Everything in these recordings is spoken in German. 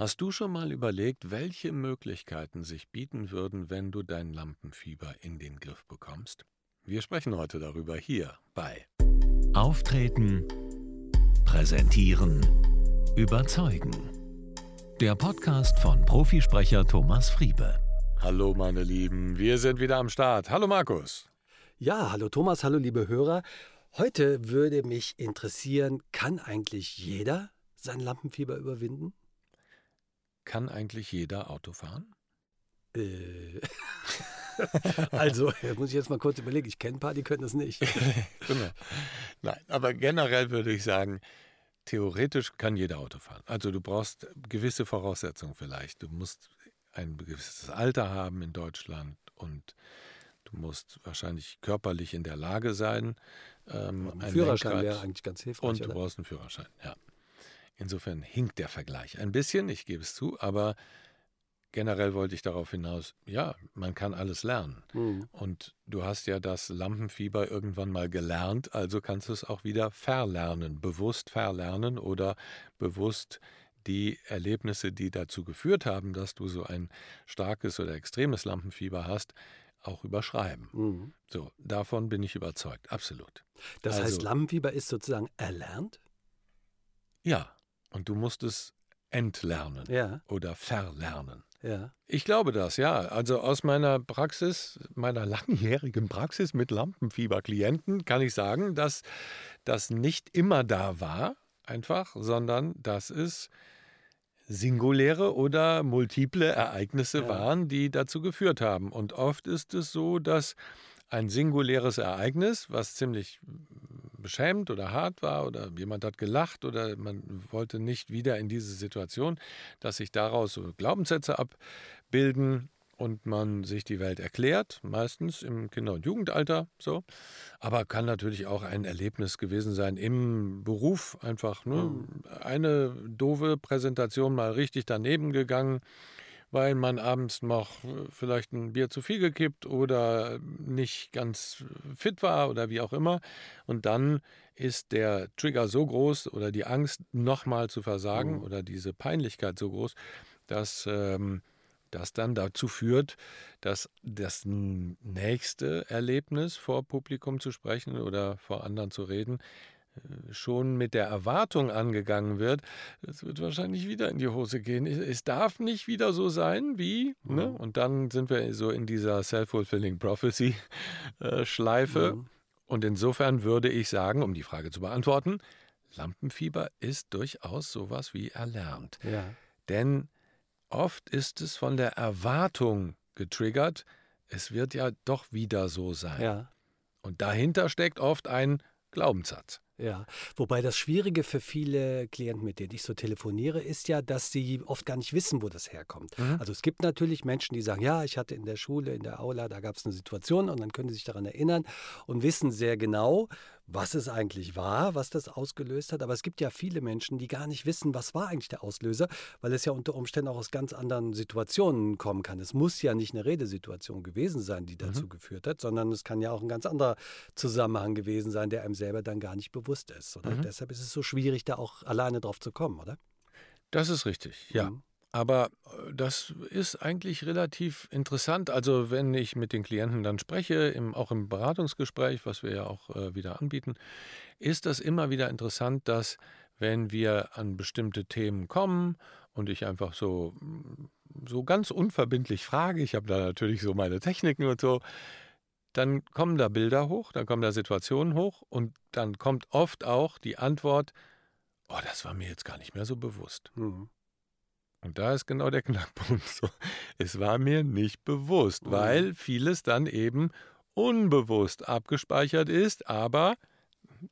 Hast du schon mal überlegt, welche Möglichkeiten sich bieten würden, wenn du dein Lampenfieber in den Griff bekommst? Wir sprechen heute darüber hier bei Auftreten, Präsentieren, Überzeugen. Der Podcast von Profisprecher Thomas Friebe. Hallo meine Lieben, wir sind wieder am Start. Hallo Markus. Ja, hallo Thomas, hallo liebe Hörer. Heute würde mich interessieren, kann eigentlich jeder sein Lampenfieber überwinden? Kann eigentlich jeder Auto fahren? Äh. also, muss ich jetzt mal kurz überlegen. Ich kenne ein paar, die können das nicht. genau. Nein, aber generell würde ich sagen, theoretisch kann jeder Auto fahren. Also du brauchst gewisse Voraussetzungen vielleicht. Du musst ein gewisses Alter haben in Deutschland und du musst wahrscheinlich körperlich in der Lage sein. Ähm, ein Führerschein wäre eigentlich ganz hilfreich. Und du oder? brauchst einen Führerschein, ja. Insofern hinkt der Vergleich ein bisschen, ich gebe es zu, aber generell wollte ich darauf hinaus, ja, man kann alles lernen. Mhm. Und du hast ja das Lampenfieber irgendwann mal gelernt, also kannst du es auch wieder verlernen, bewusst verlernen oder bewusst die Erlebnisse, die dazu geführt haben, dass du so ein starkes oder extremes Lampenfieber hast, auch überschreiben. Mhm. So, davon bin ich überzeugt, absolut. Das also, heißt, Lampenfieber ist sozusagen erlernt? Ja, und du musst es entlernen ja. oder verlernen. Ja. Ich glaube das, ja. Also aus meiner Praxis, meiner langjährigen Praxis mit Lampenfieber-Klienten kann ich sagen, dass das nicht immer da war, einfach, sondern dass es singuläre oder multiple Ereignisse ja. waren, die dazu geführt haben. Und oft ist es so, dass ein singuläres Ereignis, was ziemlich beschämt oder hart war oder jemand hat gelacht oder man wollte nicht wieder in diese Situation, dass sich daraus so Glaubenssätze abbilden und man sich die Welt erklärt, meistens im Kinder- und Jugendalter so. Aber kann natürlich auch ein Erlebnis gewesen sein im Beruf, einfach ne? Mhm. eine doofe Präsentation mal richtig daneben gegangen weil man abends noch äh, vielleicht ein Bier zu viel gekippt oder nicht ganz fit war oder wie auch immer. Und dann ist der Trigger so groß oder die Angst, nochmal zu versagen mhm. oder diese Peinlichkeit so groß, dass ähm, das dann dazu führt, dass das nächste Erlebnis vor Publikum zu sprechen oder vor anderen zu reden schon mit der Erwartung angegangen wird, es wird wahrscheinlich wieder in die Hose gehen. Es darf nicht wieder so sein wie, mhm. ne? und dann sind wir so in dieser Self-Fulfilling Prophecy-Schleife. Äh, mhm. Und insofern würde ich sagen, um die Frage zu beantworten, Lampenfieber ist durchaus sowas wie erlernt. Ja. Denn oft ist es von der Erwartung getriggert, es wird ja doch wieder so sein. Ja. Und dahinter steckt oft ein Glaubenssatz. Ja, wobei das Schwierige für viele Klienten, mit denen ich so telefoniere, ist ja, dass sie oft gar nicht wissen, wo das herkommt. Mhm. Also es gibt natürlich Menschen, die sagen, ja, ich hatte in der Schule, in der Aula, da gab es eine Situation und dann können sie sich daran erinnern und wissen sehr genau, was es eigentlich war, was das ausgelöst hat. Aber es gibt ja viele Menschen, die gar nicht wissen, was war eigentlich der Auslöser, weil es ja unter Umständen auch aus ganz anderen Situationen kommen kann. Es muss ja nicht eine Redesituation gewesen sein, die dazu mhm. geführt hat, sondern es kann ja auch ein ganz anderer Zusammenhang gewesen sein, der einem selber dann gar nicht bewusst ist. Mhm. Deshalb ist es so schwierig, da auch alleine drauf zu kommen, oder? Das ist richtig, ja. Mhm. Aber äh, das ist eigentlich relativ interessant. Also wenn ich mit den Klienten dann spreche, im, auch im Beratungsgespräch, was wir ja auch äh, wieder anbieten, ist das immer wieder interessant, dass wenn wir an bestimmte Themen kommen und ich einfach so, so ganz unverbindlich frage, ich habe da natürlich so meine Techniken und so, dann kommen da Bilder hoch, dann kommen da Situationen hoch und dann kommt oft auch die Antwort, oh, das war mir jetzt gar nicht mehr so bewusst. Mhm. Und da ist genau der Knackpunkt. So, es war mir nicht bewusst, mhm. weil vieles dann eben unbewusst abgespeichert ist, aber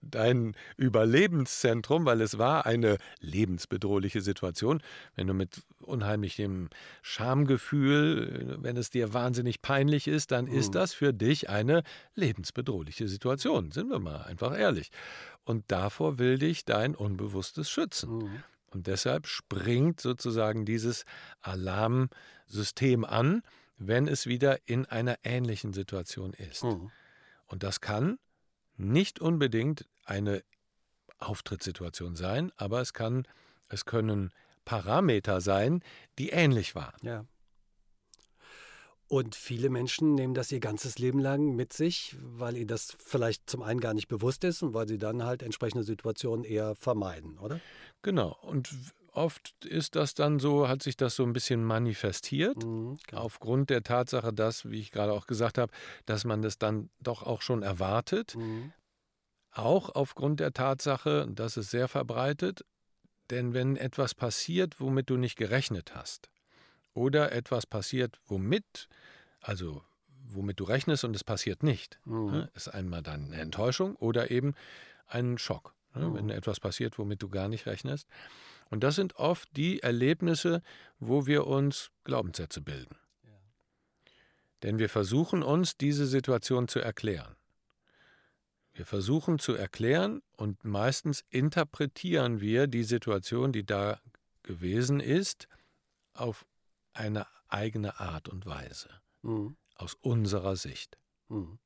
dein Überlebenszentrum, weil es war eine lebensbedrohliche Situation, wenn du mit unheimlichem Schamgefühl, wenn es dir wahnsinnig peinlich ist, dann ist das für dich eine lebensbedrohliche Situation, sind wir mal einfach ehrlich. Und davor will dich dein Unbewusstes schützen. Und deshalb springt sozusagen dieses Alarmsystem an, wenn es wieder in einer ähnlichen Situation ist. Mhm. Und das kann nicht unbedingt eine Auftrittssituation sein, aber es kann, es können Parameter sein, die ähnlich waren. Ja. Und viele Menschen nehmen das ihr ganzes Leben lang mit sich, weil ihnen das vielleicht zum einen gar nicht bewusst ist und weil sie dann halt entsprechende Situationen eher vermeiden, oder? Genau. Und oft ist das dann so, hat sich das so ein bisschen manifestiert, mhm, genau. aufgrund der Tatsache, dass, wie ich gerade auch gesagt habe, dass man das dann doch auch schon erwartet. Mhm. Auch aufgrund der Tatsache, dass es sehr verbreitet, denn wenn etwas passiert, womit du nicht gerechnet hast, oder etwas passiert, womit, also womit du rechnest und es passiert nicht, mhm. ne, ist einmal dann eine Enttäuschung oder eben ein Schock, ne, mhm. wenn etwas passiert, womit du gar nicht rechnest. Und das sind oft die Erlebnisse, wo wir uns Glaubenssätze bilden. Ja. Denn wir versuchen uns diese Situation zu erklären. Wir versuchen zu erklären und meistens interpretieren wir die Situation, die da gewesen ist, auf eine eigene Art und Weise, mhm. aus unserer Sicht. Mhm.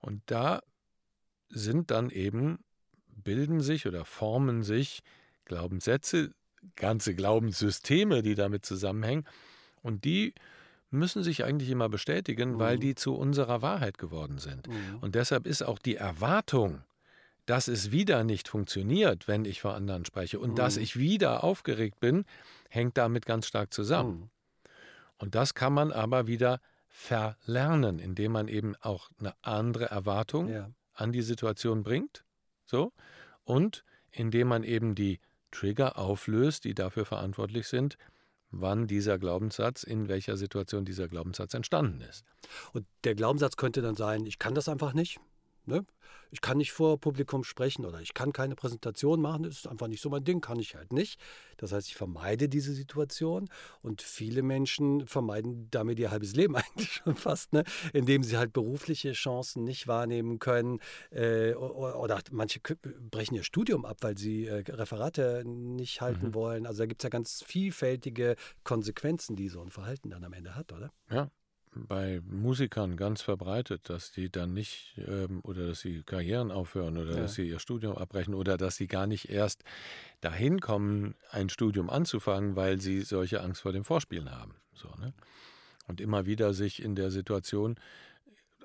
Und da sind dann eben, bilden sich oder formen sich Glaubenssätze, ganze Glaubenssysteme, die damit zusammenhängen. Und die müssen sich eigentlich immer bestätigen, mhm. weil die zu unserer Wahrheit geworden sind. Mhm. Und deshalb ist auch die Erwartung, dass es wieder nicht funktioniert, wenn ich vor anderen spreche und mhm. dass ich wieder aufgeregt bin, hängt damit ganz stark zusammen. Mhm. Und das kann man aber wieder verlernen, indem man eben auch eine andere Erwartung ja. an die Situation bringt. So. Und indem man eben die Trigger auflöst, die dafür verantwortlich sind, wann dieser Glaubenssatz, in welcher Situation dieser Glaubenssatz entstanden ist. Und der Glaubenssatz könnte dann sein, ich kann das einfach nicht. Ne? Ich kann nicht vor Publikum sprechen oder ich kann keine Präsentation machen, das ist einfach nicht so mein Ding, kann ich halt nicht. Das heißt, ich vermeide diese Situation und viele Menschen vermeiden damit ihr halbes Leben eigentlich schon fast, ne? indem sie halt berufliche Chancen nicht wahrnehmen können äh, oder manche brechen ihr Studium ab, weil sie äh, Referate nicht halten mhm. wollen. Also da gibt es ja ganz vielfältige Konsequenzen, die so ein Verhalten dann am Ende hat, oder? Ja, bei Musikern ganz verbreitet, dass die dann nicht ähm, oder dass sie Karrieren aufhören oder ja. dass sie ihr Studium abbrechen oder dass sie gar nicht erst dahin kommen, ein Studium anzufangen, weil sie solche Angst vor dem Vorspielen haben. So, ne? Und immer wieder sich in der Situation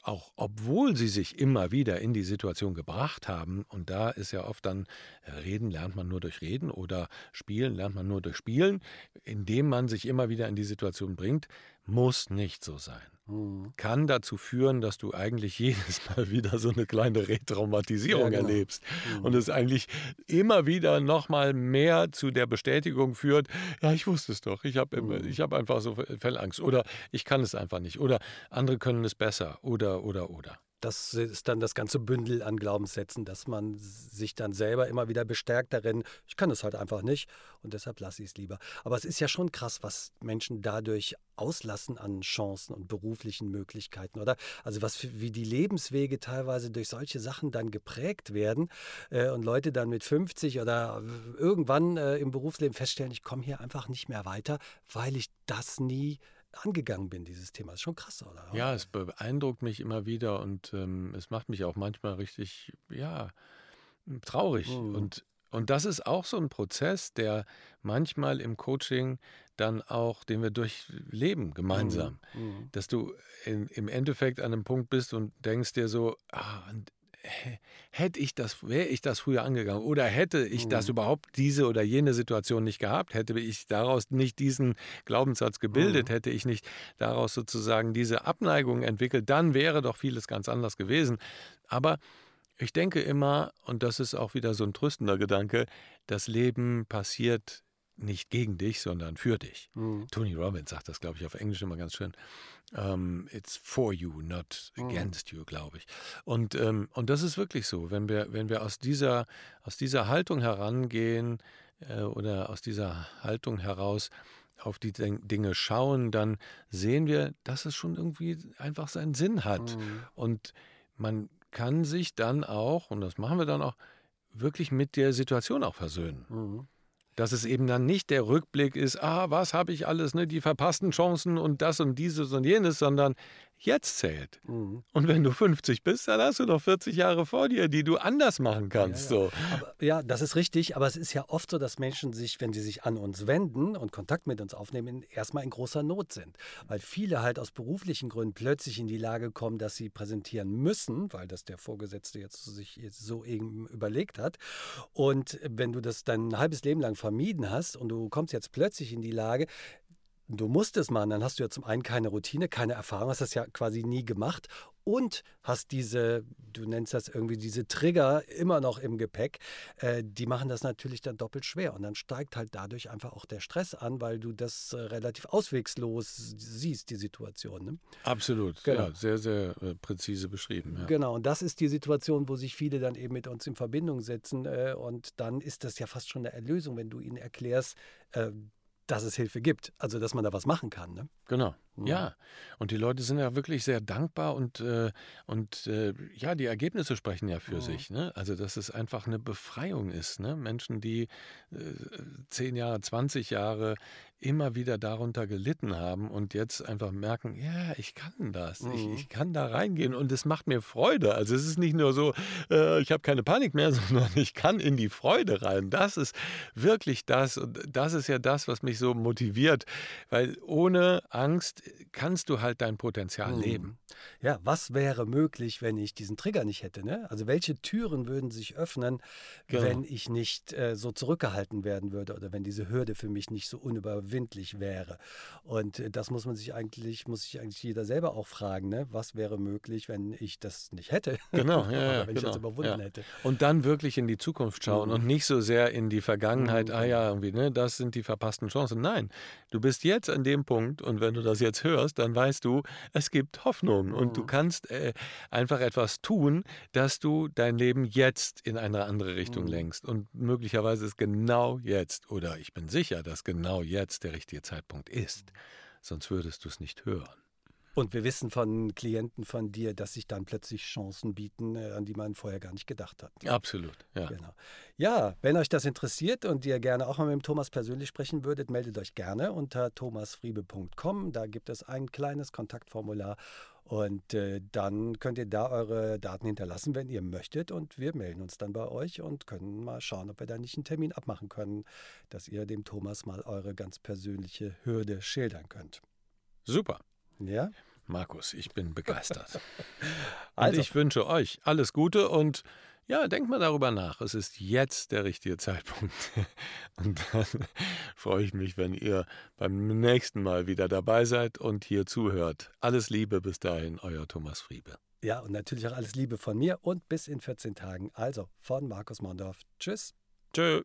auch obwohl sie sich immer wieder in die Situation gebracht haben, und da ist ja oft dann, äh, Reden lernt man nur durch Reden oder Spielen lernt man nur durch Spielen, indem man sich immer wieder in die Situation bringt, muss nicht so sein. Mhm. Kann dazu führen, dass du eigentlich jedes Mal wieder so eine kleine Retraumatisierung ja, genau. erlebst mhm. und es eigentlich immer wieder nochmal mehr zu der Bestätigung führt, ja, ich wusste es doch, ich habe mhm. hab einfach so Fellangst oder ich kann es einfach nicht oder andere können es besser oder, oder, oder das ist dann das ganze Bündel an Glaubenssätzen, dass man sich dann selber immer wieder bestärkt darin, ich kann es halt einfach nicht und deshalb lasse ich es lieber. Aber es ist ja schon krass, was Menschen dadurch auslassen an Chancen und beruflichen Möglichkeiten, oder? Also was wie die Lebenswege teilweise durch solche Sachen dann geprägt werden äh, und Leute dann mit 50 oder irgendwann äh, im Berufsleben feststellen, ich komme hier einfach nicht mehr weiter, weil ich das nie angegangen bin, dieses Thema. Das ist schon krass, oder? Ja, es beeindruckt mich immer wieder und ähm, es macht mich auch manchmal richtig, ja, traurig. Mhm. Und, und das ist auch so ein Prozess, der manchmal im Coaching dann auch, den wir durchleben gemeinsam. Mhm. mhm. Dass du in, im Endeffekt an einem Punkt bist und denkst dir so, ah, hätte ich das, wäre ich das früher angegangen oder hätte ich mhm. das überhaupt diese oder jene Situation nicht gehabt, hätte ich daraus nicht diesen Glaubenssatz gebildet, mhm. hätte ich nicht daraus sozusagen diese Abneigung entwickelt, dann wäre doch vieles ganz anders gewesen. Aber ich denke immer, und das ist auch wieder so ein tröstender Gedanke, das Leben passiert nicht gegen dich, sondern für dich. Mhm. Tony Robbins sagt das, glaube ich, auf Englisch immer ganz schön. Um, ähm, it's for you, not mhm. against you, glaube ich. Und, ähm, und das ist wirklich so. Wenn wir, wenn wir aus, dieser, aus dieser Haltung herangehen äh, oder aus dieser Haltung heraus auf die Dinge schauen, dann sehen wir, dass es schon irgendwie einfach seinen Sinn hat. Mhm. Und man kann sich dann auch, und das machen wir dann auch, wirklich mit der Situation auch versöhnen. Mhm. Dass es eben dann nicht der Rückblick ist, ah, was habe ich alles, ne, die verpassten Chancen und das und dieses und jenes, sondern jetzt zählt. Mhm. Und wenn du 50 bist, dann hast du noch 40 Jahre vor dir, die du anders machen kannst. Ja, ja. So. Aber, ja, das ist richtig, aber es ist ja oft so, dass Menschen sich, wenn sie sich an uns wenden und Kontakt mit uns aufnehmen, erstmal in großer Not sind. Weil viele halt aus beruflichen Gründen plötzlich in die Lage kommen, dass sie präsentieren müssen, weil das der Vorgesetzte jetzt sich jetzt so eben überlegt hat. Und wenn du das dein halbes Leben lang vermieden hast und du kommst jetzt plötzlich in die Lage, du musst es machen, dann hast du ja zum einen keine Routine, keine Erfahrung, hast das ja quasi nie gemacht und hast diese, du nennst das irgendwie diese Trigger immer noch im Gepäck, äh, die machen das natürlich dann doppelt schwer und dann steigt halt dadurch einfach auch der Stress an, weil du das äh, relativ auswegslos siehst, die Situation. Ne? Absolut, genau. ja, sehr, sehr äh, präzise beschrieben. Ja. Genau, und das ist die Situation, wo sich viele dann eben mit uns in Verbindung setzen äh, und dann ist das ja fast schon eine Erlösung, wenn du ihnen erklärst, äh, dass es Hilfe gibt, also dass man da was machen kann. Ne? Genau. Ja. ja. und die Leute sind ja wirklich sehr dankbar und, äh, und äh, ja, die Ergebnisse sprechen ja für ja. sich. Ne? Also, dass es einfach eine Befreiung ist. Ne? Menschen, die äh, zehn Jahre, 20 Jahre immer wieder darunter gelitten haben und jetzt einfach merken, ja, ich kann das, mhm. ich, ich, kann da reingehen und es macht mir Freude. Also es ist nicht nur so, äh, ich habe keine Panik mehr, sondern ich kann in die Freude rein. Das ist wirklich das und das ist ja das, was mich so motiviert, weil ohne Angst kannst du halt dein Potenzial mhm. leben. Ja, was wäre möglich, wenn ich diesen Trigger nicht hätte? Ne? Also welche Türen würden sich öffnen, genau. wenn ich nicht äh, so zurückgehalten werden würde oder wenn diese Hürde für mich nicht so unüberwindlich wäre? Und äh, das muss man sich eigentlich, muss sich eigentlich jeder selber auch fragen, ne? was wäre möglich, wenn ich das nicht hätte? Genau, ja, wenn genau, ich das überwunden ja. hätte. Und dann wirklich in die Zukunft schauen mhm. und nicht so sehr in die Vergangenheit, mhm. ah ja, irgendwie, ne, das sind die verpassten Chancen. Nein, du bist jetzt an dem Punkt und wenn du das jetzt hörst, dann weißt du, es gibt Hoffnung mhm. und du kannst äh, einfach etwas tun, dass du dein Leben jetzt in eine andere Richtung mhm. lenkst. Und möglicherweise ist genau jetzt, oder ich bin sicher, dass genau jetzt der richtige Zeitpunkt ist. Sonst würdest du es nicht hören. Und wir wissen von Klienten von dir, dass sich dann plötzlich Chancen bieten, äh, an die man vorher gar nicht gedacht hat. Absolut, ja. Genau. Ja, wenn euch das interessiert und ihr gerne auch mal mit dem Thomas persönlich sprechen würdet, meldet euch gerne unter thomasfriebe.com. Da gibt es ein kleines Kontaktformular und äh, dann könnt ihr da eure Daten hinterlassen, wenn ihr möchtet. Und wir melden uns dann bei euch und können mal schauen, ob wir da nicht einen Termin abmachen können, dass ihr dem Thomas mal eure ganz persönliche Hürde schildern könnt. Super. Ja? Markus, ich bin begeistert. also. Und ich wünsche euch alles Gute und ja, denkt mal darüber nach. Es ist jetzt der richtige Zeitpunkt. Und dann freue ich mich, wenn ihr beim nächsten Mal wieder dabei seid und hier zuhört. Alles Liebe bis dahin, euer Thomas Friebe. Ja, und natürlich auch alles Liebe von mir und bis in 14 Tagen. Also von Markus Mondorf. Tschüss. Tschö.